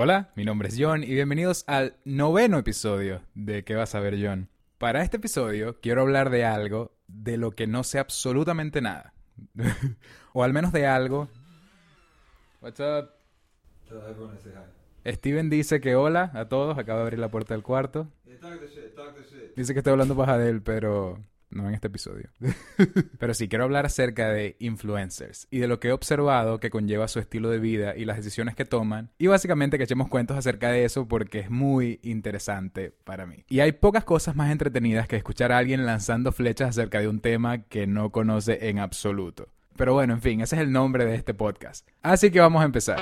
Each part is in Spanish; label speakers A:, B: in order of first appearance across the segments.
A: Hola, mi nombre es John y bienvenidos al noveno episodio de ¿Qué vas a ver John? Para este episodio quiero hablar de algo de lo que no sé absolutamente nada. o al menos de algo... What's up? Steven dice que hola a todos, acaba de abrir la puerta del cuarto. Dice que estoy hablando de él, pero no en este episodio. Pero sí, quiero hablar acerca de influencers y de lo que he observado que conlleva su estilo de vida y las decisiones que toman. Y básicamente que echemos cuentos acerca de eso porque es muy interesante para mí. Y hay pocas cosas más entretenidas que escuchar a alguien lanzando flechas acerca de un tema que no conoce en absoluto. Pero bueno, en fin, ese es el nombre de este podcast. Así que vamos a empezar.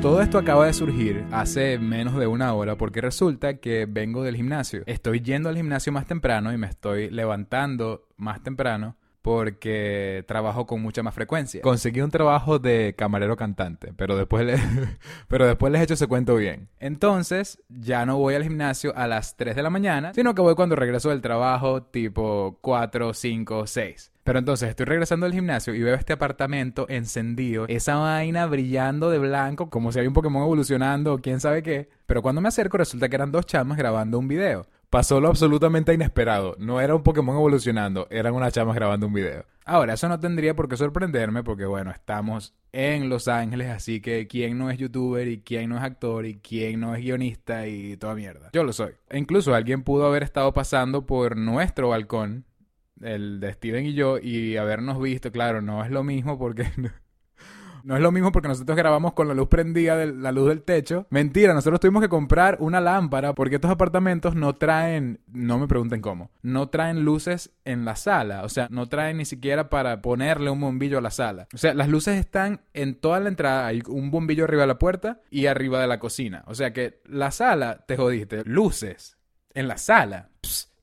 A: Todo esto acaba de surgir hace menos de una hora porque resulta que vengo del gimnasio. Estoy yendo al gimnasio más temprano y me estoy levantando más temprano porque trabajo con mucha más frecuencia. Conseguí un trabajo de camarero cantante, pero después, le, pero después les echo ese cuento bien. Entonces, ya no voy al gimnasio a las 3 de la mañana, sino que voy cuando regreso del trabajo tipo 4, 5, 6. Pero entonces estoy regresando al gimnasio y veo este apartamento encendido, esa vaina brillando de blanco, como si había un Pokémon evolucionando o quién sabe qué. Pero cuando me acerco resulta que eran dos chamas grabando un video. Pasó lo absolutamente inesperado. No era un Pokémon evolucionando, eran unas chamas grabando un video. Ahora, eso no tendría por qué sorprenderme porque, bueno, estamos en Los Ángeles, así que quién no es youtuber y quién no es actor y quién no es guionista y toda mierda. Yo lo soy. E incluso alguien pudo haber estado pasando por nuestro balcón el de Steven y yo, y habernos visto, claro, no es lo mismo porque... No es lo mismo porque nosotros grabamos con la luz prendida de la luz del techo. Mentira, nosotros tuvimos que comprar una lámpara porque estos apartamentos no traen, no me pregunten cómo, no traen luces en la sala. O sea, no traen ni siquiera para ponerle un bombillo a la sala. O sea, las luces están en toda la entrada. Hay un bombillo arriba de la puerta y arriba de la cocina. O sea que la sala, te jodiste. Luces en la sala.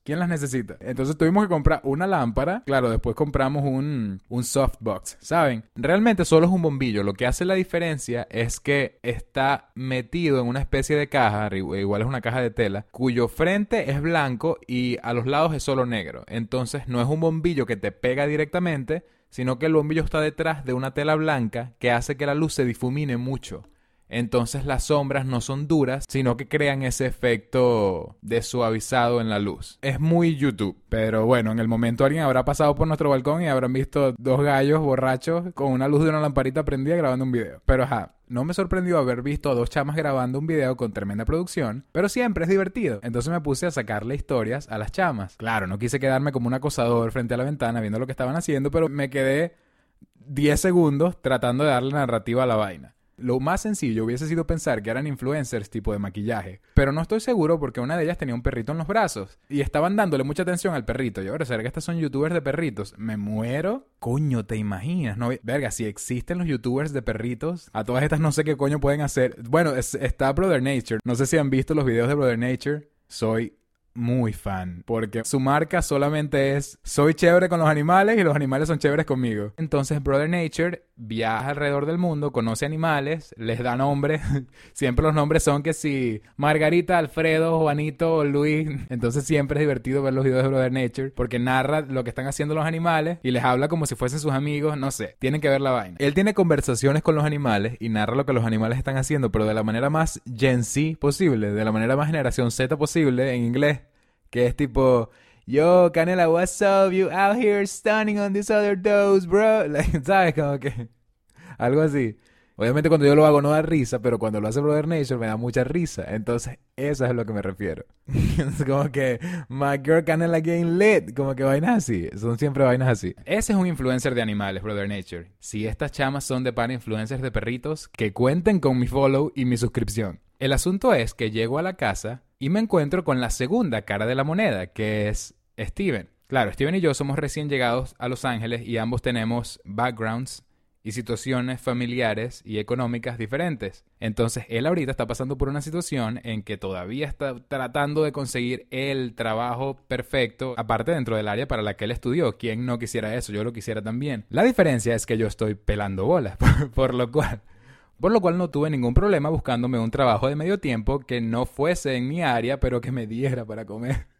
A: ¿Quién las necesita? Entonces tuvimos que comprar una lámpara. Claro, después compramos un, un softbox. ¿Saben? Realmente solo es un bombillo. Lo que hace la diferencia es que está metido en una especie de caja, igual es una caja de tela, cuyo frente es blanco y a los lados es solo negro. Entonces no es un bombillo que te pega directamente, sino que el bombillo está detrás de una tela blanca que hace que la luz se difumine mucho. Entonces las sombras no son duras, sino que crean ese efecto de suavizado en la luz. Es muy YouTube, pero bueno, en el momento alguien habrá pasado por nuestro balcón y habrán visto dos gallos borrachos con una luz de una lamparita prendida grabando un video. Pero ajá, no me sorprendió haber visto a dos chamas grabando un video con tremenda producción, pero siempre es divertido. Entonces me puse a sacarle historias a las chamas. Claro, no quise quedarme como un acosador frente a la ventana viendo lo que estaban haciendo, pero me quedé 10 segundos tratando de darle narrativa a la vaina. Lo más sencillo hubiese sido pensar que eran influencers tipo de maquillaje, pero no estoy seguro porque una de ellas tenía un perrito en los brazos y estaban dándole mucha atención al perrito. Yo, ahora, ¿será que estas son youtubers de perritos? ¿Me muero? Coño, ¿te imaginas? No, verga, si existen los youtubers de perritos, a todas estas no sé qué coño pueden hacer. Bueno, está Brother Nature. No sé si han visto los videos de Brother Nature. Soy muy fan. Porque su marca solamente es soy chévere con los animales y los animales son chéveres conmigo. Entonces Brother Nature viaja alrededor del mundo, conoce animales, les da nombre. siempre los nombres son que si Margarita, Alfredo, Juanito, Luis. Entonces siempre es divertido ver los videos de Brother Nature porque narra lo que están haciendo los animales y les habla como si fuesen sus amigos. No sé, tienen que ver la vaina. Él tiene conversaciones con los animales y narra lo que los animales están haciendo, pero de la manera más Gen Z posible, de la manera más generación Z posible en inglés. Que es tipo, yo, Canela, what's up? You out here stunning on this other dose, bro. ¿Sabes? Como que algo así. Obviamente cuando yo lo hago no da risa, pero cuando lo hace Brother Nature me da mucha risa. Entonces, eso es a lo que me refiero. es como que, my girl Canela getting lit. Como que vainas así. Son siempre vainas así. Ese es un influencer de animales, Brother Nature. Si estas chamas son de para influencers de perritos, que cuenten con mi follow y mi suscripción. El asunto es que llego a la casa y me encuentro con la segunda cara de la moneda, que es Steven. Claro, Steven y yo somos recién llegados a Los Ángeles y ambos tenemos backgrounds y situaciones familiares y económicas diferentes. Entonces, él ahorita está pasando por una situación en que todavía está tratando de conseguir el trabajo perfecto, aparte dentro del área para la que él estudió. ¿Quién no quisiera eso? Yo lo quisiera también. La diferencia es que yo estoy pelando bolas, por lo cual por lo cual no tuve ningún problema buscándome un trabajo de medio tiempo que no fuese en mi área, pero que me diera para comer.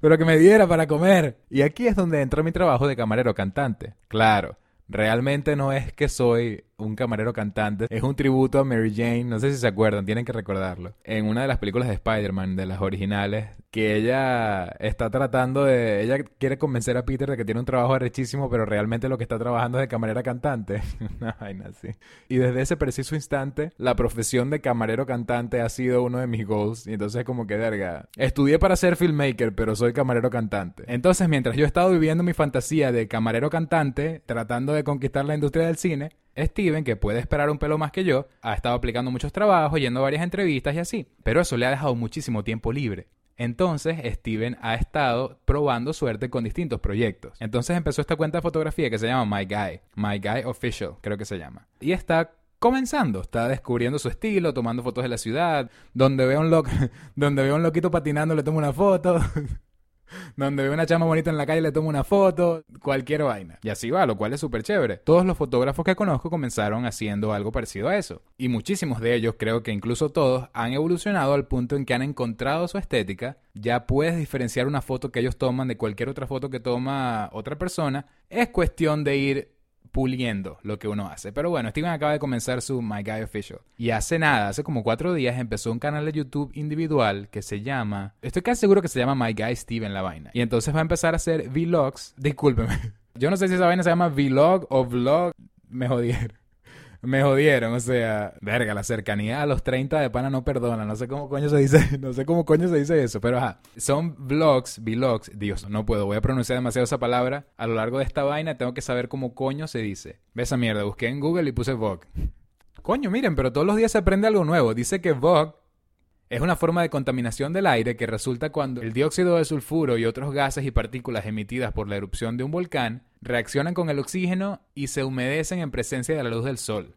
A: Pero que me diera para comer. Y aquí es donde entra mi trabajo de camarero cantante. Claro, Realmente no es que soy un camarero cantante, es un tributo a Mary Jane, no sé si se acuerdan, tienen que recordarlo. En una de las películas de Spider-Man, de las originales, que ella está tratando de... Ella quiere convencer a Peter de que tiene un trabajo arrechísimo, pero realmente lo que está trabajando es de camarera cantante. Una vaina así. Y desde ese preciso instante, la profesión de camarero cantante ha sido uno de mis goals. Y entonces como que, verga, estudié para ser filmmaker, pero soy camarero cantante. Entonces, mientras yo he estado viviendo mi fantasía de camarero cantante, tratando de conquistar la industria del cine, Steven, que puede esperar un pelo más que yo, ha estado aplicando muchos trabajos, yendo a varias entrevistas y así. Pero eso le ha dejado muchísimo tiempo libre. Entonces, Steven ha estado probando suerte con distintos proyectos. Entonces empezó esta cuenta de fotografía que se llama My Guy, My Guy Official, creo que se llama. Y está comenzando, está descubriendo su estilo, tomando fotos de la ciudad, donde ve un, donde un loquito patinando le toma una foto. donde ve una chama bonita en la calle le tomo una foto, cualquier vaina. Y así va, lo cual es súper chévere. Todos los fotógrafos que conozco comenzaron haciendo algo parecido a eso. Y muchísimos de ellos, creo que incluso todos, han evolucionado al punto en que han encontrado su estética. Ya puedes diferenciar una foto que ellos toman de cualquier otra foto que toma otra persona. Es cuestión de ir puliendo lo que uno hace. Pero bueno, Steven acaba de comenzar su My Guy Official. Y hace nada, hace como cuatro días, empezó un canal de YouTube individual que se llama... Estoy casi seguro que se llama My Guy Steven la vaina. Y entonces va a empezar a hacer vlogs. Discúlpeme. Yo no sé si esa vaina se llama vlog o vlog. Me jodieron me jodieron, o sea, verga, la cercanía a los 30 de pana no perdona, no sé cómo coño se dice, no sé cómo coño se dice eso, pero ajá, son vlogs, vlogs, Dios, no puedo, voy a pronunciar demasiado esa palabra, a lo largo de esta vaina tengo que saber cómo coño se dice. Ve esa mierda, busqué en Google y puse Vlog. Coño, miren, pero todos los días se aprende algo nuevo, dice que Vlog es una forma de contaminación del aire que resulta cuando el dióxido de sulfuro y otros gases y partículas emitidas por la erupción de un volcán reaccionan con el oxígeno y se humedecen en presencia de la luz del sol.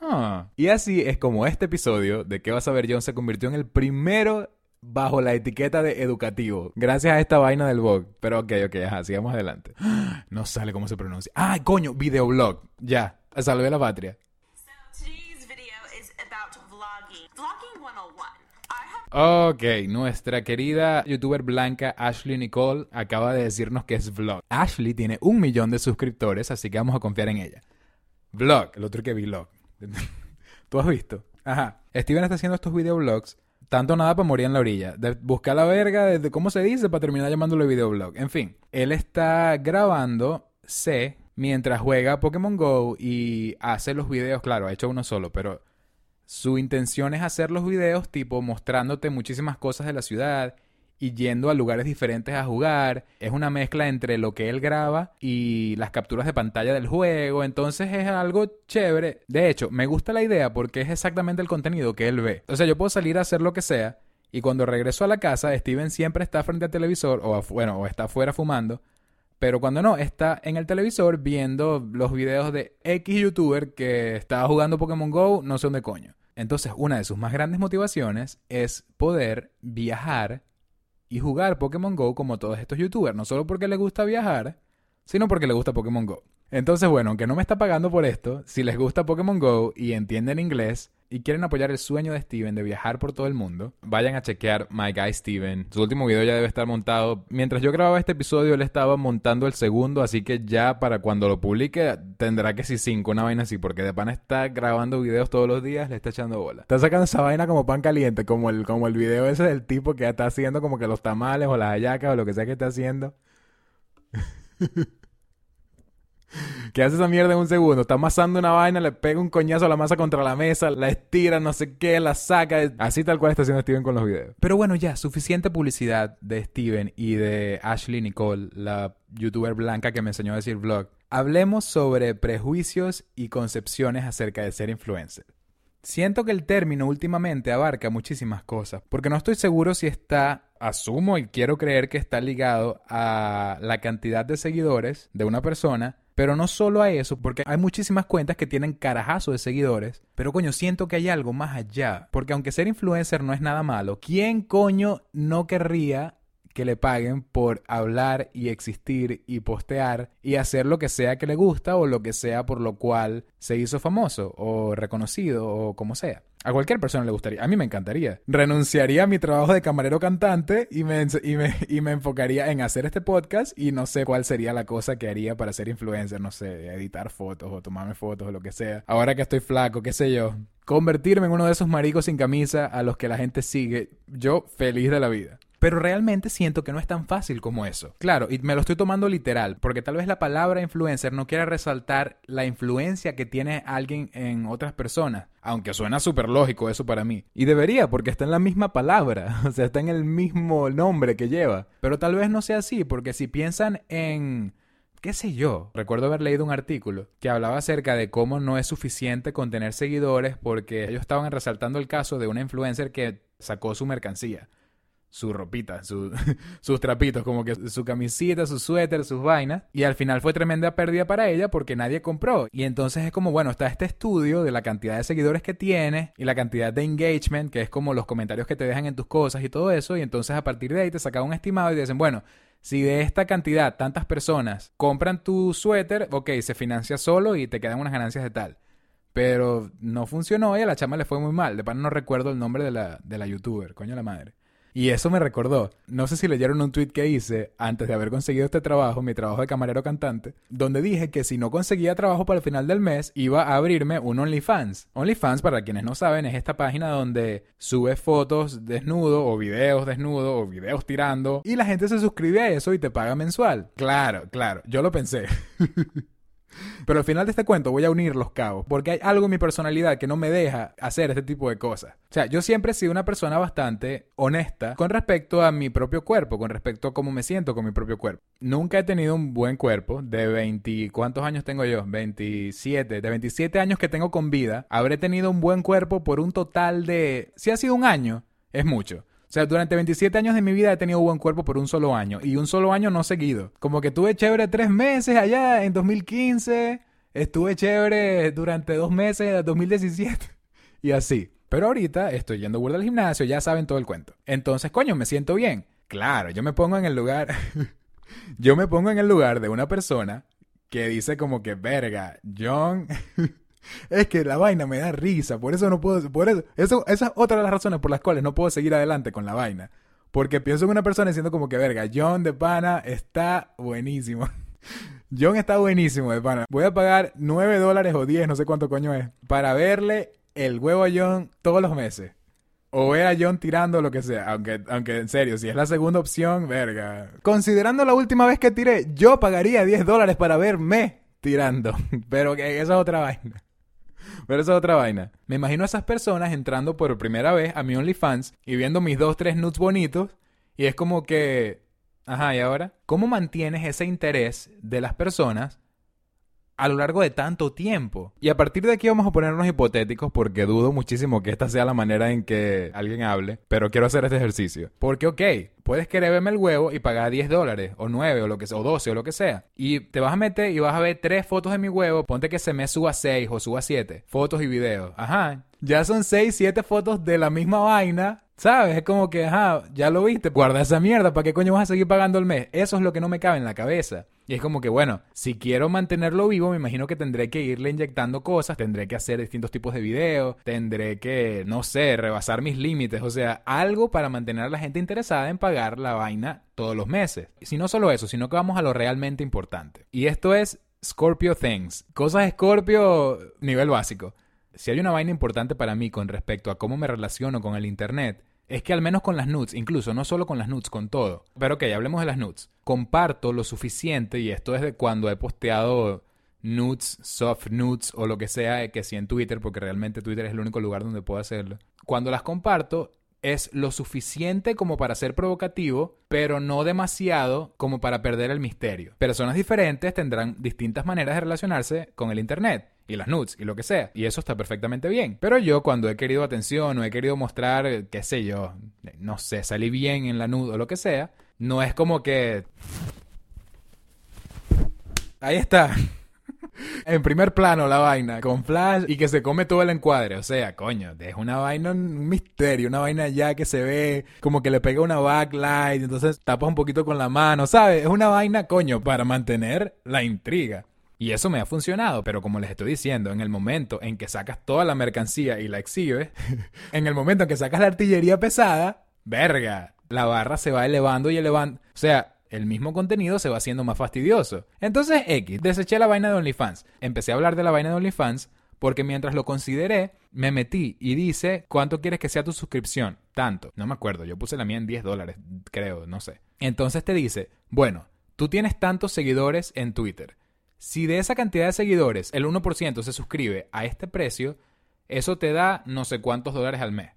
A: Ah. Y así es como este episodio de ¿Qué vas a ver John? se convirtió en el primero bajo la etiqueta de educativo. Gracias a esta vaina del blog. Pero ok, ok, ajá, sigamos adelante. No sale cómo se pronuncia. ¡Ay, coño! Videoblog. Ya. Salve la patria. Ok, nuestra querida youtuber blanca Ashley Nicole acaba de decirnos que es vlog. Ashley tiene un millón de suscriptores, así que vamos a confiar en ella. Vlog, el otro que vlog. ¿Tú has visto? Ajá. Steven está haciendo estos videoblogs. Tanto nada para morir en la orilla. De buscar la verga, de cómo se dice, para terminar llamándolo videoblog. En fin, él está grabando C mientras juega Pokémon Go y hace los videos. Claro, ha hecho uno solo, pero su intención es hacer los videos tipo mostrándote muchísimas cosas de la ciudad y yendo a lugares diferentes a jugar. Es una mezcla entre lo que él graba y las capturas de pantalla del juego. Entonces es algo chévere. De hecho, me gusta la idea porque es exactamente el contenido que él ve. O sea, yo puedo salir a hacer lo que sea. Y cuando regreso a la casa, Steven siempre está frente al televisor o, bueno, o está afuera fumando. Pero cuando no, está en el televisor viendo los videos de X youtuber que estaba jugando Pokémon Go, no sé dónde coño. Entonces, una de sus más grandes motivaciones es poder viajar y jugar Pokémon Go como todos estos youtubers, no solo porque le gusta viajar, sino porque le gusta Pokémon Go. Entonces, bueno, aunque no me está pagando por esto, si les gusta Pokémon Go y entienden inglés, y quieren apoyar el sueño de Steven de viajar por todo el mundo, vayan a chequear My Guy Steven. Su último video ya debe estar montado. Mientras yo grababa este episodio, él estaba montando el segundo, así que ya para cuando lo publique tendrá que ser cinco, una vaina así, porque de pan está grabando videos todos los días, le está echando bola. Está sacando esa vaina como pan caliente, como el, como el video ese del tipo que está haciendo como que los tamales o las hallacas o lo que sea que está haciendo. que hace esa mierda en un segundo. Está amasando una vaina, le pega un coñazo a la masa contra la mesa, la estira, no sé qué, la saca. Así tal cual está haciendo Steven con los videos. Pero bueno, ya, suficiente publicidad de Steven y de Ashley Nicole, la youtuber blanca que me enseñó a decir vlog. Hablemos sobre prejuicios y concepciones acerca de ser influencer. Siento que el término últimamente abarca muchísimas cosas, porque no estoy seguro si está, asumo y quiero creer que está ligado a la cantidad de seguidores de una persona, pero no solo a eso, porque hay muchísimas cuentas que tienen carajazo de seguidores, pero coño, siento que hay algo más allá, porque aunque ser influencer no es nada malo, ¿quién coño no querría que le paguen por hablar y existir y postear y hacer lo que sea que le gusta o lo que sea por lo cual se hizo famoso o reconocido o como sea. A cualquier persona le gustaría. A mí me encantaría. Renunciaría a mi trabajo de camarero cantante y me, y me, y me enfocaría en hacer este podcast y no sé cuál sería la cosa que haría para ser influencer. No sé, editar fotos o tomarme fotos o lo que sea. Ahora que estoy flaco, qué sé yo. Convertirme en uno de esos maricos sin camisa a los que la gente sigue. Yo feliz de la vida. Pero realmente siento que no es tan fácil como eso. Claro, y me lo estoy tomando literal, porque tal vez la palabra influencer no quiera resaltar la influencia que tiene alguien en otras personas. Aunque suena súper lógico eso para mí. Y debería, porque está en la misma palabra, o sea, está en el mismo nombre que lleva. Pero tal vez no sea así, porque si piensan en qué sé yo. Recuerdo haber leído un artículo que hablaba acerca de cómo no es suficiente con tener seguidores porque ellos estaban resaltando el caso de una influencer que sacó su mercancía su ropita, sus trapitos, como que su camisita, su suéter, sus vainas. Y al final fue tremenda pérdida para ella porque nadie compró. Y entonces es como, bueno, está este estudio de la cantidad de seguidores que tiene y la cantidad de engagement, que es como los comentarios que te dejan en tus cosas y todo eso. Y entonces a partir de ahí te sacan un estimado y te dicen, bueno, si de esta cantidad tantas personas compran tu suéter, ok, se financia solo y te quedan unas ganancias de tal. Pero no funcionó y a la chama le fue muy mal. De pan no recuerdo el nombre de la, de la youtuber, coño la madre. Y eso me recordó, no sé si leyeron un tweet que hice antes de haber conseguido este trabajo, mi trabajo de camarero cantante, donde dije que si no conseguía trabajo para el final del mes, iba a abrirme un OnlyFans. OnlyFans, para quienes no saben, es esta página donde subes fotos desnudo o videos desnudo o videos tirando y la gente se suscribe a eso y te paga mensual. Claro, claro, yo lo pensé. Pero al final de este cuento voy a unir los cabos, porque hay algo en mi personalidad que no me deja hacer este tipo de cosas. O sea, yo siempre he sido una persona bastante honesta con respecto a mi propio cuerpo, con respecto a cómo me siento con mi propio cuerpo. Nunca he tenido un buen cuerpo, de 20, ¿cuántos años tengo yo? 27, de 27 años que tengo con vida, habré tenido un buen cuerpo por un total de, si ha sido un año, es mucho. O sea, durante 27 años de mi vida he tenido buen cuerpo por un solo año. Y un solo año no seguido. Como que tuve chévere tres meses allá en 2015. Estuve chévere durante dos meses en 2017. Y así. Pero ahorita estoy yendo burda al gimnasio, ya saben todo el cuento. Entonces, coño, me siento bien. Claro, yo me pongo en el lugar. yo me pongo en el lugar de una persona que dice como que, verga, John. Es que la vaina me da risa, por eso no puedo, por eso, eso, esa es otra de las razones por las cuales no puedo seguir adelante con la vaina. Porque pienso en una persona diciendo como que, verga, John de pana está buenísimo. John está buenísimo de pana. Voy a pagar 9 dólares o 10, no sé cuánto coño es, para verle el huevo a John todos los meses. O ver a John tirando lo que sea. Aunque, aunque en serio, si es la segunda opción, verga. Considerando la última vez que tiré, yo pagaría 10 dólares para verme tirando. Pero que esa es otra vaina. Pero eso es otra vaina. Me imagino a esas personas entrando por primera vez a mi OnlyFans y viendo mis dos, tres nudes bonitos. Y es como que. Ajá, ¿y ahora? ¿Cómo mantienes ese interés de las personas a lo largo de tanto tiempo. Y a partir de aquí vamos a ponernos hipotéticos porque dudo muchísimo que esta sea la manera en que alguien hable, pero quiero hacer este ejercicio. Porque, ok, puedes querer verme el huevo y pagar 10 dólares, o 9, o lo que sea, o 12, o lo que sea. Y te vas a meter y vas a ver tres fotos de mi huevo, ponte que se me suba 6 o suba 7 fotos y videos. Ajá, ya son 6, 7 fotos de la misma vaina ¿Sabes? Es como que, ajá, ya lo viste, guarda esa mierda, ¿para qué coño vas a seguir pagando el mes? Eso es lo que no me cabe en la cabeza. Y es como que, bueno, si quiero mantenerlo vivo, me imagino que tendré que irle inyectando cosas, tendré que hacer distintos tipos de videos, tendré que, no sé, rebasar mis límites, o sea, algo para mantener a la gente interesada en pagar la vaina todos los meses. Si no solo eso, sino que vamos a lo realmente importante. Y esto es Scorpio Things. Cosas Scorpio nivel básico. Si hay una vaina importante para mí con respecto a cómo me relaciono con el Internet, es que al menos con las nudes, incluso no solo con las nudes, con todo. Pero ok, hablemos de las nudes. Comparto lo suficiente, y esto es de cuando he posteado nudes, soft nudes o lo que sea que sí en Twitter, porque realmente Twitter es el único lugar donde puedo hacerlo. Cuando las comparto, es lo suficiente como para ser provocativo, pero no demasiado como para perder el misterio. Personas diferentes tendrán distintas maneras de relacionarse con el Internet y las nudes y lo que sea. Y eso está perfectamente bien. Pero yo cuando he querido atención o he querido mostrar, qué sé yo, no sé, salí bien en la nude o lo que sea, no es como que... Ahí está. en primer plano la vaina, con flash y que se come todo el encuadre. O sea, coño, es una vaina, un misterio, una vaina ya que se ve como que le pega una backlight, entonces tapas un poquito con la mano, ¿sabes? Es una vaina, coño, para mantener la intriga. Y eso me ha funcionado, pero como les estoy diciendo, en el momento en que sacas toda la mercancía y la exhibes, en el momento en que sacas la artillería pesada, verga, la barra se va elevando y elevando. O sea, el mismo contenido se va haciendo más fastidioso. Entonces, X, deseché la vaina de OnlyFans. Empecé a hablar de la vaina de OnlyFans porque mientras lo consideré, me metí y dice, ¿cuánto quieres que sea tu suscripción? Tanto. No me acuerdo, yo puse la mía en 10 dólares, creo, no sé. Entonces te dice, bueno, tú tienes tantos seguidores en Twitter. Si de esa cantidad de seguidores el 1% se suscribe a este precio, eso te da no sé cuántos dólares al mes.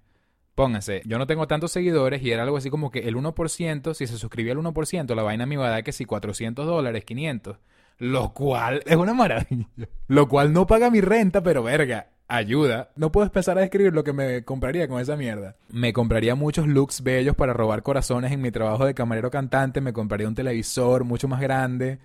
A: Pónganse, yo no tengo tantos seguidores y era algo así como que el 1%, si se suscribía el 1%, la vaina me iba a dar que si 400 dólares, 500. Lo cual es una maravilla. Lo cual no paga mi renta, pero verga, ayuda. No puedo empezar a describir lo que me compraría con esa mierda. Me compraría muchos looks bellos para robar corazones en mi trabajo de camarero cantante. Me compraría un televisor mucho más grande.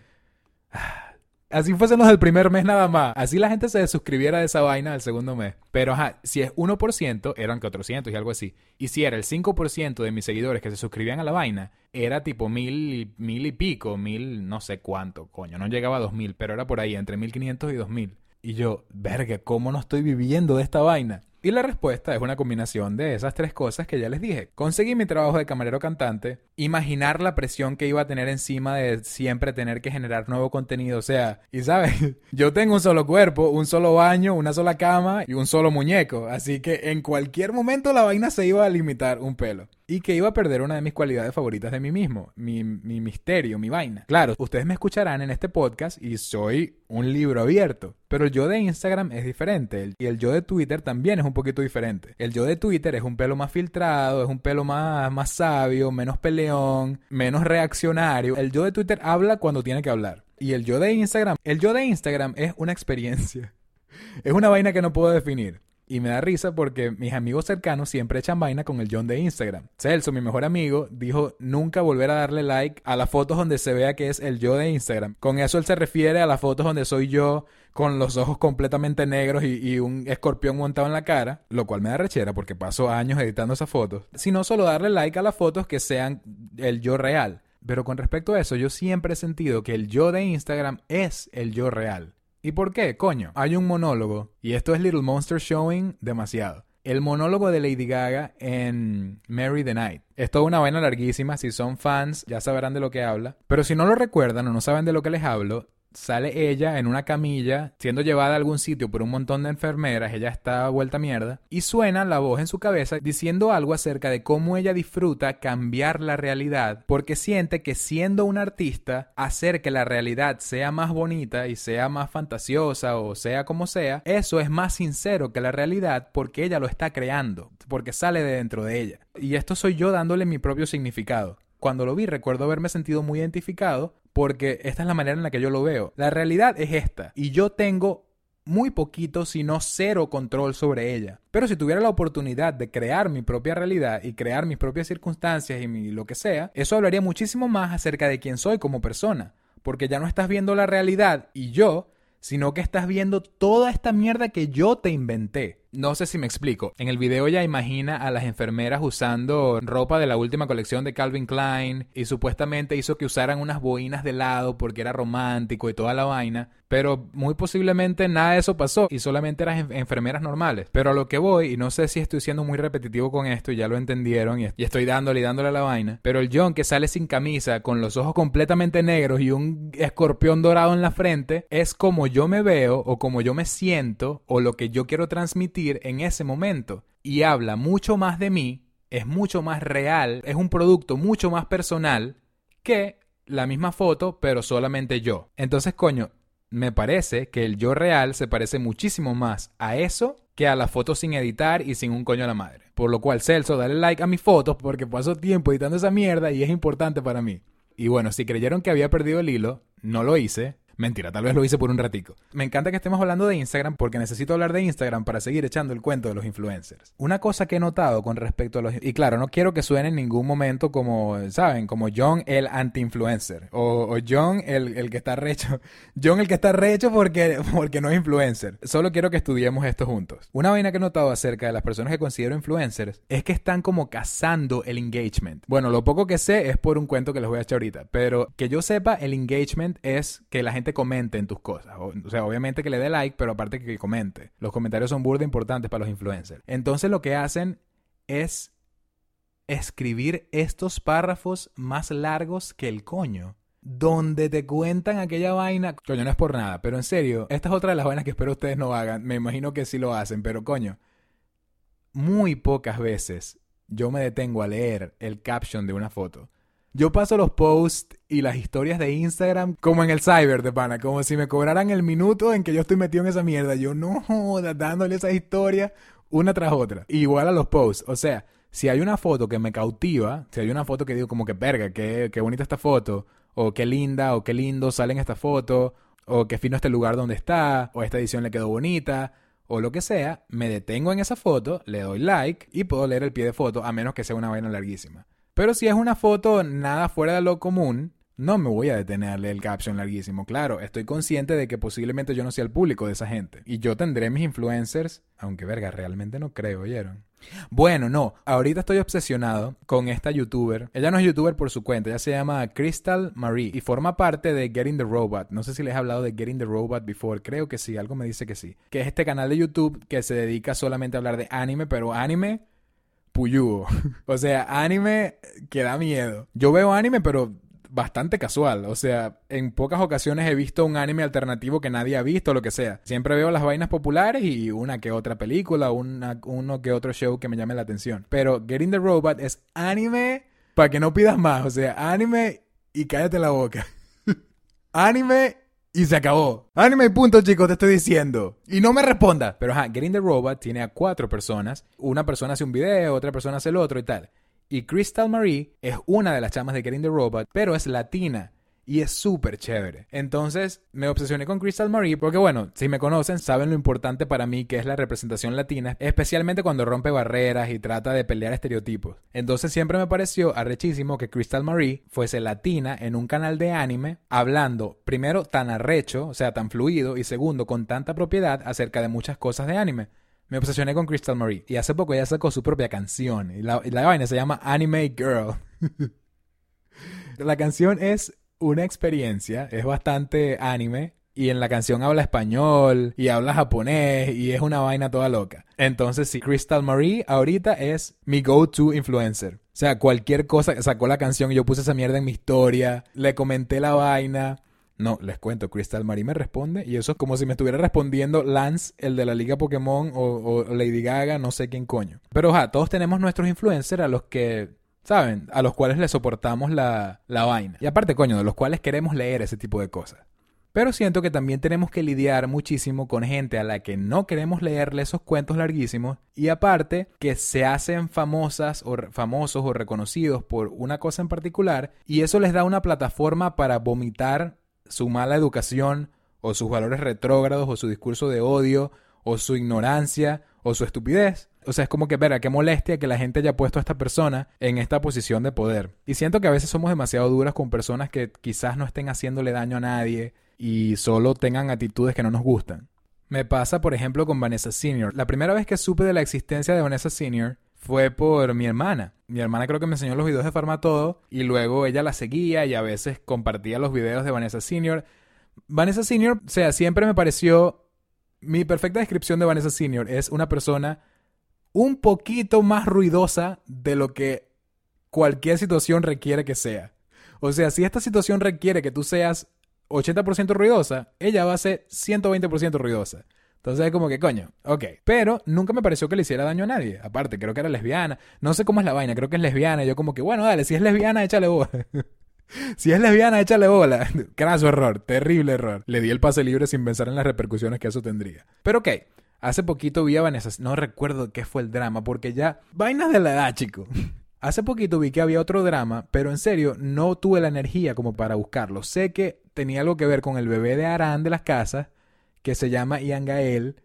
A: Ah Así fuésemos el primer mes nada más. Así la gente se suscribiera de esa vaina al segundo mes. Pero ajá, si es 1%, eran 400 y algo así. Y si era el 5% de mis seguidores que se suscribían a la vaina, era tipo mil, mil y pico, mil no sé cuánto, coño. No llegaba a 2000, pero era por ahí, entre 1500 y 2000. Y yo, verga, ¿cómo no estoy viviendo de esta vaina? Y la respuesta es una combinación de esas tres cosas que ya les dije. Conseguí mi trabajo de camarero cantante, imaginar la presión que iba a tener encima de siempre tener que generar nuevo contenido. O sea, y sabes, yo tengo un solo cuerpo, un solo baño, una sola cama y un solo muñeco. Así que en cualquier momento la vaina se iba a limitar un pelo y que iba a perder una de mis cualidades favoritas de mí mismo, mi, mi, misterio, mi vaina. Claro, ustedes me escucharán en este podcast y soy un libro abierto, pero el yo de Instagram es diferente y el yo de Twitter también es un poquito diferente. El yo de Twitter es un pelo más filtrado, es un pelo más, más sabio, menos peleón, menos reaccionario. El yo de Twitter habla cuando tiene que hablar. Y el yo de Instagram, el yo de Instagram es una experiencia. Es una vaina que no puedo definir. Y me da risa porque mis amigos cercanos siempre echan vaina con el John de Instagram. Celso, mi mejor amigo, dijo nunca volver a darle like a las fotos donde se vea que es el yo de Instagram. Con eso él se refiere a las fotos donde soy yo con los ojos completamente negros y, un escorpión montado en la cara, lo cual me da rechera porque paso años editando esas fotos. Sino solo darle like a las fotos que sean el yo real. Pero con respecto a eso, yo siempre he sentido que el yo de Instagram es el yo real. ¿Y por qué? Coño, hay un monólogo, y esto es Little Monster Showing demasiado. El monólogo de Lady Gaga en Mary the Night. Es toda una vaina larguísima, si son fans ya sabrán de lo que habla. Pero si no lo recuerdan o no saben de lo que les hablo, sale ella en una camilla siendo llevada a algún sitio por un montón de enfermeras, ella está vuelta mierda, y suena la voz en su cabeza diciendo algo acerca de cómo ella disfruta cambiar la realidad porque siente que siendo un artista, hacer que la realidad sea más bonita y sea más fantasiosa o sea como sea, eso es más sincero que la realidad porque ella lo está creando, porque sale de dentro de ella. Y esto soy yo dándole mi propio significado. Cuando lo vi recuerdo haberme sentido muy identificado porque esta es la manera en la que yo lo veo. La realidad es esta y yo tengo muy poquito, si no cero control sobre ella. Pero si tuviera la oportunidad de crear mi propia realidad y crear mis propias circunstancias y lo que sea, eso hablaría muchísimo más acerca de quién soy como persona. Porque ya no estás viendo la realidad y yo, sino que estás viendo toda esta mierda que yo te inventé. No sé si me explico. En el video ella imagina a las enfermeras usando ropa de la última colección de Calvin Klein y supuestamente hizo que usaran unas boinas de lado porque era romántico y toda la vaina. Pero muy posiblemente nada de eso pasó y solamente eran enfermeras normales. Pero a lo que voy, y no sé si estoy siendo muy repetitivo con esto ya lo entendieron y estoy dándole y dándole a la vaina. Pero el John que sale sin camisa, con los ojos completamente negros y un escorpión dorado en la frente, es como yo me veo o como yo me siento o lo que yo quiero transmitir en ese momento. Y habla mucho más de mí, es mucho más real, es un producto mucho más personal que la misma foto, pero solamente yo. Entonces, coño, me parece que el yo real se parece muchísimo más a eso que a la foto sin editar y sin un coño a la madre. Por lo cual, Celso, dale like a mis fotos porque paso tiempo editando esa mierda y es importante para mí. Y bueno, si creyeron que había perdido el hilo, no lo hice Mentira, tal vez lo hice por un ratico. Me encanta que estemos hablando de Instagram porque necesito hablar de Instagram para seguir echando el cuento de los influencers. Una cosa que he notado con respecto a los... Y claro, no quiero que suene en ningún momento como, ¿saben? Como John el anti-influencer. O, John el, el, que está recho. John el que está recho porque, porque no es influencer. Solo quiero que estudiemos esto juntos. Una vaina que he notado acerca de las personas que considero influencers es que están como cazando el engagement. Bueno, lo poco que sé es por un cuento que les voy a echar ahorita. Pero que yo sepa, el engagement es que la gente comente en tus cosas. O, sea, obviamente que le dé like, pero aparte que comente. Los comentarios son burda importantes para los influencers. Entonces lo que hacen es escribir estos párrafos más largos que el coño. Donde te cuentan aquella vaina. Coño, no es por nada, pero en serio, esta es otra de las vainas que espero ustedes no hagan. Me imagino que sí lo hacen, pero coño, muy pocas veces yo me detengo a leer el caption de una foto. Yo paso los posts y las historias de Instagram como en el cyber de pana, como si me cobraran el minuto en que yo estoy metido en esa mierda. Yo no, dándole esas historias una tras otra. Igual a los posts. O sea, si hay una foto que me cautiva, si hay una foto que digo como que verga, qué, qué bonita esta foto, o qué linda, o qué lindo sale en esta foto, o qué fino este lugar donde está, o esta edición le quedó bonita, o lo que sea, me detengo en esa foto, le doy like y puedo leer el pie de foto, a menos que sea una vaina larguísima. Pero si es una foto nada fuera de lo común, no me voy a detenerle el caption larguísimo. Claro, estoy consciente de que posiblemente yo no sea el público de esa gente. Y yo tendré mis influencers, aunque verga, realmente no creo, ¿oyeron? Bueno, no, ahorita estoy obsesionado con esta youtuber. Ella no es youtuber por su cuenta, ella se llama Crystal Marie y forma parte de Getting the Robot. No sé si les he hablado de Getting the Robot before, creo que sí, algo me dice que sí. Que es este canal de YouTube que se dedica solamente a hablar de anime, pero anime o sea, anime que da miedo. Yo veo anime, pero bastante casual. O sea, en pocas ocasiones he visto un anime alternativo que nadie ha visto, lo que sea. Siempre veo las vainas populares y una que otra película, una, uno que otro show que me llame la atención. Pero Getting the Robot es anime para que no pidas más. O sea, anime y cállate la boca. anime y se acabó. Anime y punto, chicos, te estoy diciendo. Y no me responda. Pero ajá, Getting the Robot tiene a cuatro personas. Una persona hace un video, otra persona hace el otro y tal. Y Crystal Marie es una de las chamas de Getting the Robot, pero es latina y es súper chévere. Entonces me obsesioné con Crystal Marie porque bueno, si me conocen saben lo importante para mí que es la representación latina, especialmente cuando rompe barreras y trata de pelear estereotipos. Entonces siempre me pareció arrechísimo que Crystal Marie fuese latina en un canal de anime hablando primero tan arrecho, o sea, tan fluido y segundo con tanta propiedad acerca de muchas cosas de anime me obsesioné con Crystal Marie. Y hace poco ella sacó su propia canción. Y la, vaina se llama Anime Girl. la canción es una experiencia, es bastante anime. Y en la canción habla español y habla japonés y es una vaina toda loca. Entonces, sí, Crystal Marie ahorita es mi go-to influencer. O sea, cualquier cosa, sacó la canción y yo puse esa mierda en mi historia, le comenté la vaina. No, les cuento, Crystal Marie me responde y eso es como si me estuviera respondiendo Lance, el de la Liga Pokémon o, Lady Gaga, no sé quién coño. Pero, ja, todos tenemos nuestros influencers a los que ¿saben? A los cuales le soportamos la, la vaina. Y aparte, coño, de los cuales queremos leer ese tipo de cosas. Pero siento que también tenemos que lidiar muchísimo con gente a la que no queremos leerle esos cuentos larguísimos y aparte que se hacen famosas o famosos o reconocidos por una cosa en particular y eso les da una plataforma para vomitar su mala educación o sus valores retrógrados o su discurso de odio o su ignorancia o su estupidez. O sea, es como que, verá, qué molestia que la gente haya puesto a esta persona en esta posición de poder. Y siento que a veces somos demasiado duras con personas que quizás no estén haciéndole daño a nadie y solo tengan actitudes que no nos gustan. Me pasa, por ejemplo, con Vanessa Senior. La primera vez que supe de la existencia de Vanessa Senior fue por mi hermana. Mi hermana creo que me enseñó los videos de Farmatodo y luego ella la seguía y a veces compartía los videos de Vanessa Senior. Vanessa Senior, o sea, siempre me pareció... Mi perfecta descripción de Vanessa Senior es una persona un poquito más ruidosa de lo que cualquier situación requiere que sea. O sea, si esta situación requiere que tú seas 80% ruidosa, ella va a ser 120% ruidosa. Entonces es como que coño, ok. Pero nunca me pareció que le hiciera daño a nadie. Aparte, creo que era lesbiana. No sé cómo es la vaina, creo que es lesbiana. Yo como que, bueno, dale, si es lesbiana, échale bola. si es lesbiana, échale bola. Craso error, terrible error. Le di el pase libre sin pensar en las repercusiones que eso tendría. Pero ok, Hace poquito vi a Vanessa, no recuerdo qué fue el drama, porque ya, vainas de la edad, chico. Hace poquito vi que había otro drama, pero en serio no tuve la energía como para buscarlo. Sé que tenía algo que ver con el bebé de Arán de las casas, que se llama Ian Gael,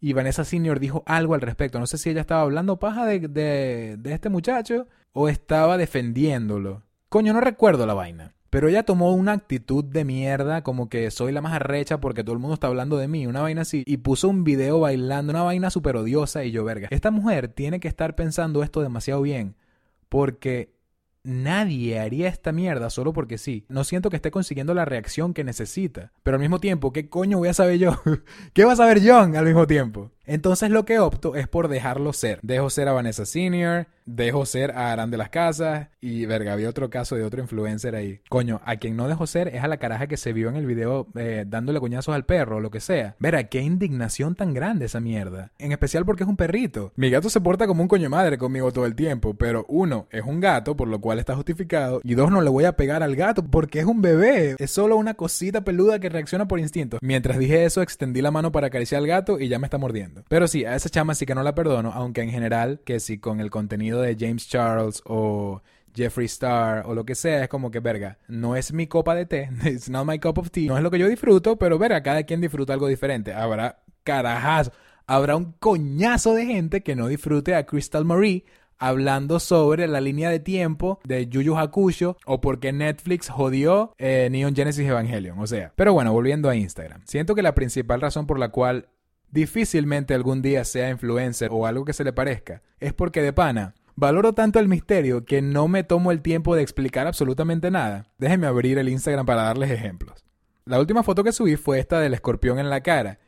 A: y Vanessa Senior dijo algo al respecto. No sé si ella estaba hablando paja de, de, de este muchacho o estaba defendiéndolo. Coño, no recuerdo la vaina. Pero ella tomó una actitud de mierda, como que soy la más arrecha porque todo el mundo está hablando de mí, una vaina así, y puso un video bailando, una vaina súper odiosa, y yo, verga, esta mujer tiene que estar pensando esto demasiado bien, porque nadie haría esta mierda solo porque sí. No siento que esté consiguiendo la reacción que necesita. Pero al mismo tiempo, ¿qué coño voy a saber yo? ¿Qué va a saber John al mismo tiempo? Entonces lo que opto es por dejarlo ser. Dejo ser a Vanessa Senior, dejo ser a Aran de las Casas y verga, había otro caso de otro influencer ahí. Coño, a quien no dejo ser es a la caraja que se vio en el video eh, dándole coñazos al perro o lo que sea. Verga, qué indignación tan grande esa mierda. En especial porque es un perrito. Mi gato se porta como un coño madre conmigo todo el tiempo, pero uno, es un gato, por lo cual está justificado, y dos, no le voy a pegar al gato porque es un bebé. Es solo una cosita peluda que reacciona por instinto. Mientras dije eso, extendí la mano para acariciar al gato y ya me está mordiendo. Pero sí, a esa chama sí que no la perdono, aunque en general, que si con el contenido de James Charles o Jeffree Star o lo que sea, es como que, verga, no es mi copa de té, it's not my cup of tea, no es lo que yo disfruto, pero verga, cada quien disfruta algo diferente. Habrá carajazo, habrá un coñazo de gente que no disfrute a Crystal Marie hablando sobre la línea de tiempo de Yu Yu Hakusho o por qué Netflix jodió eh, Neon Genesis Evangelion, o sea. Pero bueno, volviendo a Instagram. Siento que la principal razón por la cual difícilmente algún día sea influencer o algo que se le parezca es porque de pana Valoro tanto el misterio que no me tomo el tiempo de explicar absolutamente nada. Déjenme abrir el Instagram para darles ejemplos. La última foto que subí fue esta del escorpión en la cara.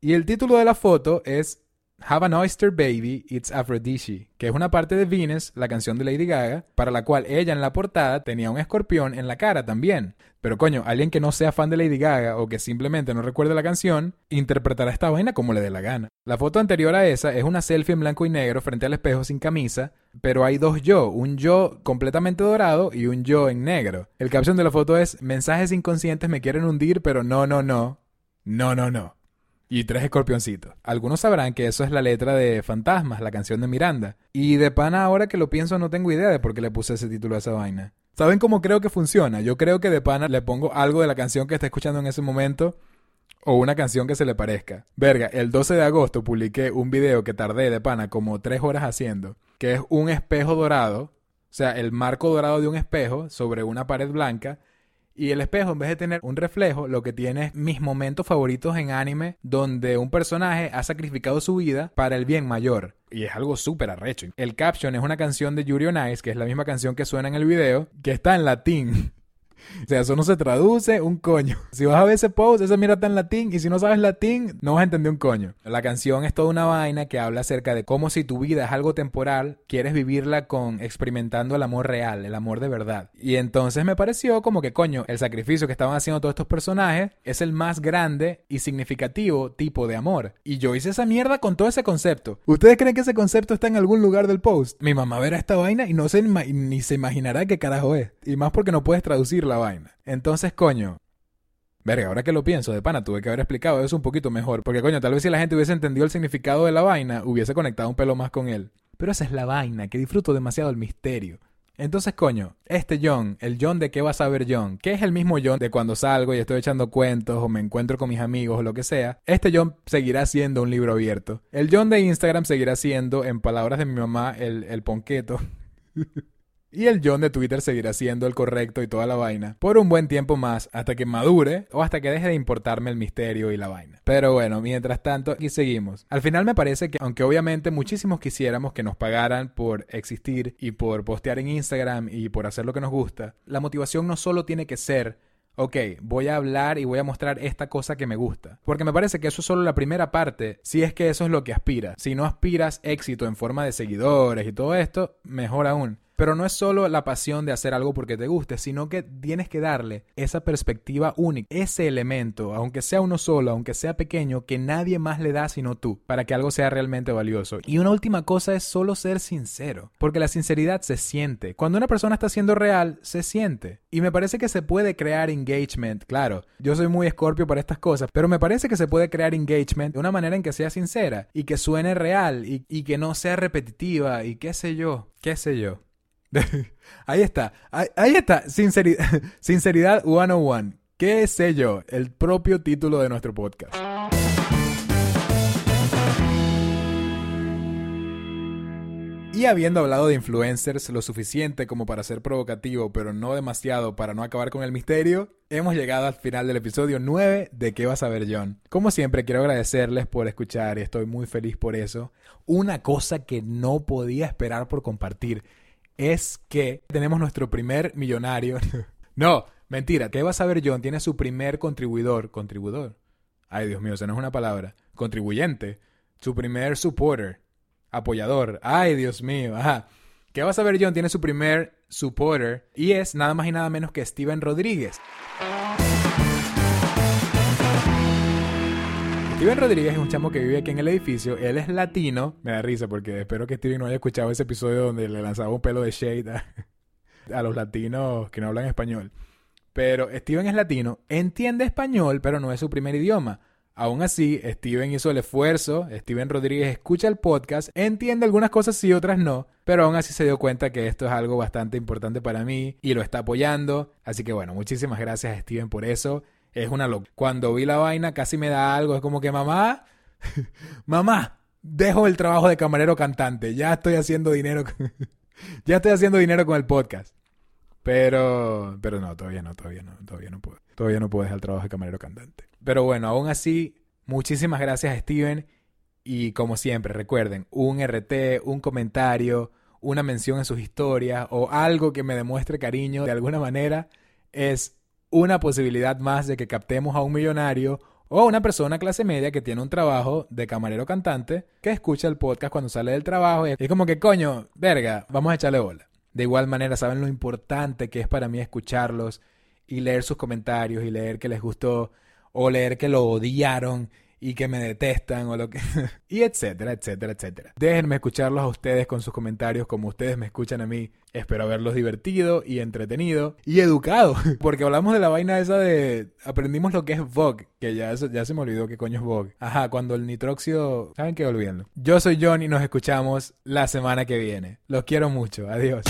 A: Y el título de la foto es Have an Oyster Baby, It's Aphrodite, que es una parte de Venus, la canción de Lady Gaga, para la cual ella en la portada tenía un escorpión en la cara también. Pero coño, alguien que no sea fan de Lady Gaga o que simplemente no recuerde la canción, interpretará esta vaina como le dé la gana. La foto anterior a esa es una selfie en blanco y negro frente al espejo sin camisa, pero hay dos yo, un yo completamente dorado y un yo en negro. El caption de la foto es mensajes inconscientes me quieren hundir, pero no, no, no. No, no, no y tres escorpioncitos. Algunos sabrán que eso es la letra de Fantasmas, la canción de Miranda. Y de pana ahora que lo pienso no tengo idea de por qué le puse ese título a esa vaina. ¿Saben cómo creo que funciona? Yo creo que de pana le pongo algo de la canción que está escuchando en ese momento o una canción que se le parezca. Verga, el 12 de agosto publiqué un video que tardé de pana como tres horas haciendo, que es un espejo dorado, o sea, el marco dorado de un espejo sobre una pared blanca y el espejo, en vez de tener un reflejo, lo que tiene es mis momentos favoritos en anime donde un personaje ha sacrificado su vida para el bien mayor. Y es algo súper arrecho. El caption es una canción de Yuri on que es la misma canción que suena en el video, que está en latín. O sea, eso no se traduce un coño. Si vas a ver ese post, esa mira está en latín. Y si no sabes latín, no vas a entender un coño. La canción es toda una vaina que habla acerca de cómo si tu vida es algo temporal, quieres vivirla con experimentando el amor real, el amor de verdad. Y entonces me pareció como que, coño, el sacrificio que estaban haciendo todos estos personajes es el más grande y significativo tipo de amor. Y yo hice esa mierda con todo ese concepto. ¿Ustedes creen que ese concepto está en algún lugar del post? Mi mamá verá esta vaina y no se ni se imaginará qué carajo es. Y más porque no puedes traducirla vaina. Entonces, coño, Verga, ahora que lo pienso, de pana, tuve que haber explicado eso un poquito mejor. Porque, coño, tal vez si la gente hubiese entendido el significado de la vaina, hubiese conectado un pelo más con él. Pero esa es la vaina, que disfruto demasiado el misterio. Entonces, coño, este John, el John de qué vas a ver John, que es el mismo John de cuando salgo y estoy echando cuentos o me encuentro con mis amigos o lo que sea, este John seguirá siendo un libro abierto. El John de Instagram seguirá siendo, en palabras de mi mamá, el, el ponqueto. Y el John de Twitter seguirá siendo el correcto y toda la vaina por un buen tiempo más hasta que madure o hasta que deje de importarme el misterio y la vaina. Pero bueno, mientras tanto, aquí seguimos. Al final me parece que, aunque obviamente muchísimos quisiéramos que nos pagaran por existir y por postear en Instagram y por hacer lo que nos gusta, la motivación no solo tiene que ser ok, voy a hablar y voy a mostrar esta cosa que me gusta. Porque me parece que eso es solo la primera parte, si es que eso es lo que aspiras. Si no aspiras éxito en forma de seguidores y todo esto, mejor aún. Pero no es solo la pasión de hacer algo porque te guste, sino que tienes que darle esa perspectiva única, ese elemento, aunque sea uno solo, aunque sea pequeño, que nadie más le da sino tú, para que algo sea realmente valioso. Y una última cosa es solo ser sincero, porque la sinceridad se siente. Cuando una persona está siendo real, se siente. Y me parece que se puede crear engagement, claro. Yo soy muy escorpio para estas cosas, pero me parece que se puede crear engagement de una manera en que sea sincera y que suene real y, y que no sea repetitiva y qué sé yo, qué sé yo. ahí está. Ahí, está. Sinceridad, sinceridad 101. ¿Qué sé yo? El propio título de nuestro podcast. Y habiendo hablado de influencers lo suficiente como para ser provocativo, pero no demasiado para no acabar con el misterio, hemos llegado al final del episodio 9 de ¿Qué vas a ver John? Como siempre quiero agradecerles por escuchar y estoy muy feliz por eso. Una cosa que no podía esperar por compartir es que tenemos nuestro primer millonario. no, mentira, ¿Qué vas a ver John? Tiene su primer contribuidor, contribuidor. Ay, Dios mío, esa no es una palabra. Contribuyente. Su primer supporter apoyador. Ay, Dios mío. Ajá. ¿Qué vas a ver, John? Tiene su primer supporter y es nada más y nada menos que Steven Rodríguez. Steven Rodríguez es un chamo que vive aquí en el edificio. Él es latino. Me da risa porque espero que Steven no haya escuchado ese episodio donde le lanzaba un pelo de shade a, los latinos que no hablan español. Pero Steven es latino, entiende español, pero no es su primer idioma. Aún así, Steven hizo el esfuerzo, Steven Rodríguez escucha el podcast, entiende algunas cosas y otras no, pero aún así se dio cuenta que esto es algo bastante importante para mí y lo está apoyando. Así que bueno, muchísimas gracias Steven por eso. Es una locura. Cuando vi la vaina casi me da algo, es como que mamá, mamá, dejo el trabajo de camarero cantante, ya estoy haciendo dinero, ya estoy haciendo dinero con el podcast. Pero, pero no, todavía no, todavía no, todavía no puedo. Todavía no puedo dejar el trabajo de camarero cantante. Pero bueno, aún así, muchísimas gracias Steven. Y como siempre, recuerden, un RT, un comentario, una mención en sus historias o algo que me demuestre cariño de alguna manera es una posibilidad más de que captemos a un millonario o una persona clase media que tiene un trabajo de camarero cantante que escucha el podcast cuando sale del trabajo y es como que coño, verga, vamos a echarle bola. De igual manera, saben lo importante que es para mí escucharlos y leer sus comentarios y leer que les gustó o leer que lo odiaron y que me detestan o lo que... y etcétera, etcétera, etcétera. Déjenme escucharlos a ustedes con sus comentarios como ustedes me escuchan a mí. Espero haberlos divertido y entretenido y educado. Porque hablamos de la vaina esa de... Aprendimos lo que es Vogue, que ya, ya se me olvidó qué coño es Vogue. Ajá, cuando el nitróxido... ¿Saben qué? Olvídenlo. Yo soy John y nos escuchamos la semana que viene. Los quiero mucho. Adiós.